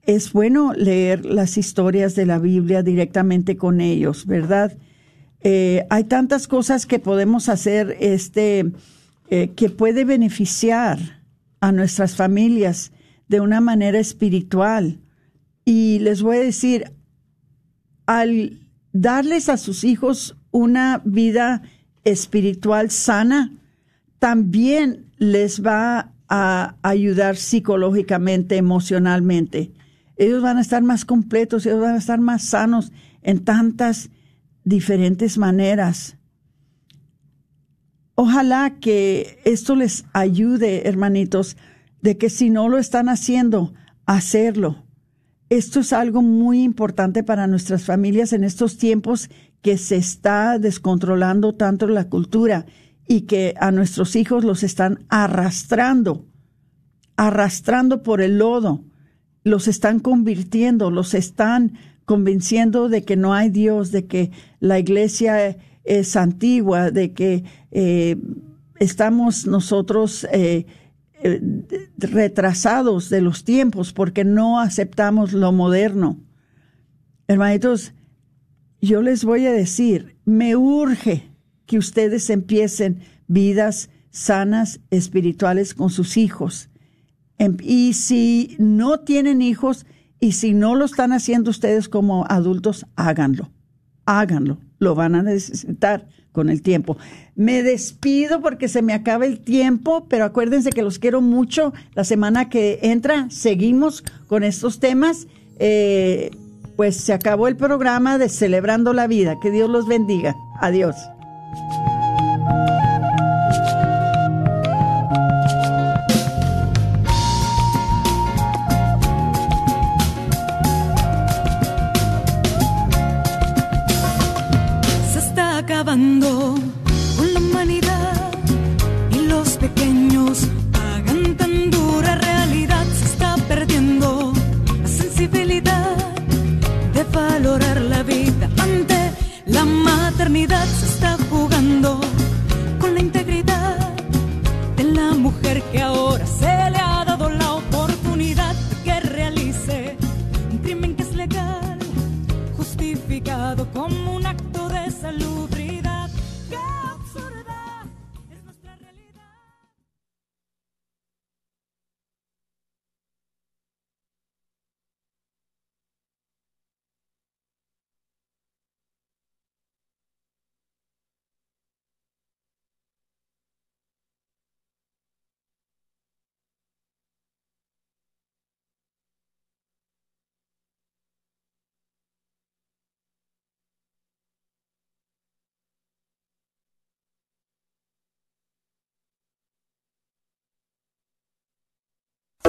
es bueno leer las historias de la Biblia directamente con ellos, ¿verdad? Eh, hay tantas cosas que podemos hacer este, eh, que puede beneficiar a nuestras familias de una manera espiritual. Y les voy a decir, al darles a sus hijos una vida espiritual sana, también les va a ayudar psicológicamente, emocionalmente. Ellos van a estar más completos, ellos van a estar más sanos en tantas diferentes maneras. Ojalá que esto les ayude, hermanitos, de que si no lo están haciendo, hacerlo. Esto es algo muy importante para nuestras familias en estos tiempos que se está descontrolando tanto la cultura y que a nuestros hijos los están arrastrando, arrastrando por el lodo, los están convirtiendo, los están convenciendo de que no hay Dios, de que la iglesia es antigua, de que eh, estamos nosotros eh, eh, retrasados de los tiempos porque no aceptamos lo moderno. Hermanitos, yo les voy a decir, me urge que ustedes empiecen vidas sanas espirituales con sus hijos. Em, y si no tienen hijos y si no lo están haciendo ustedes como adultos, háganlo. Háganlo. Lo van a necesitar con el tiempo. Me despido porque se me acaba el tiempo, pero acuérdense que los quiero mucho. La semana que entra seguimos con estos temas. Eh, pues se acabó el programa de Celebrando la Vida. Que Dios los bendiga. Adiós.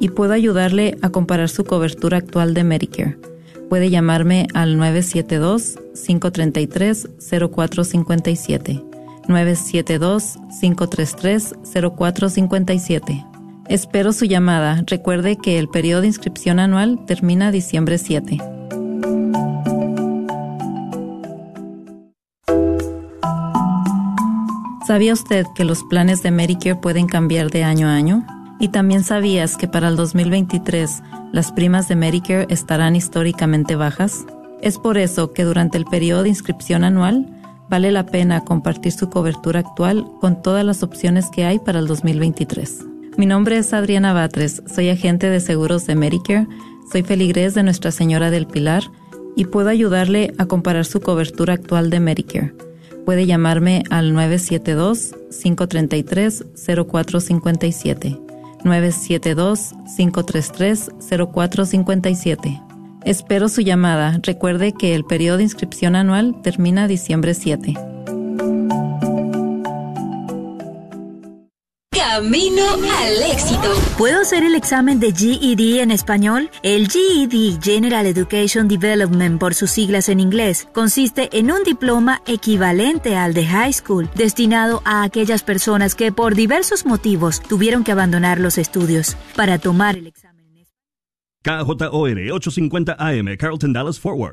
y puedo ayudarle a comparar su cobertura actual de Medicare puede llamarme al 972-533-0457. 972-533-0457. Espero su llamada. Recuerde que el periodo de inscripción anual termina diciembre 7. ¿Sabía usted que los planes de Medicare pueden cambiar de año a año? Y también sabías que para el 2023 las primas de Medicare estarán históricamente bajas. Es por eso que durante el periodo de inscripción anual vale la pena compartir su cobertura actual con todas las opciones que hay para el 2023. Mi nombre es Adriana Batres, soy agente de seguros de Medicare, soy feligrés de Nuestra Señora del Pilar y puedo ayudarle a comparar su cobertura actual de Medicare. Puede llamarme al 972-533-0457. 972-533-0457. Espero su llamada. Recuerde que el periodo de inscripción anual termina diciembre 7. Camino al éxito. ¿Puedo hacer el examen de GED en español? El GED, General Education Development por sus siglas en inglés, consiste en un diploma equivalente al de high school, destinado a aquellas personas que por diversos motivos tuvieron que abandonar los estudios. Para tomar el examen. KJOR 850 AM, Carlton Dallas Forward.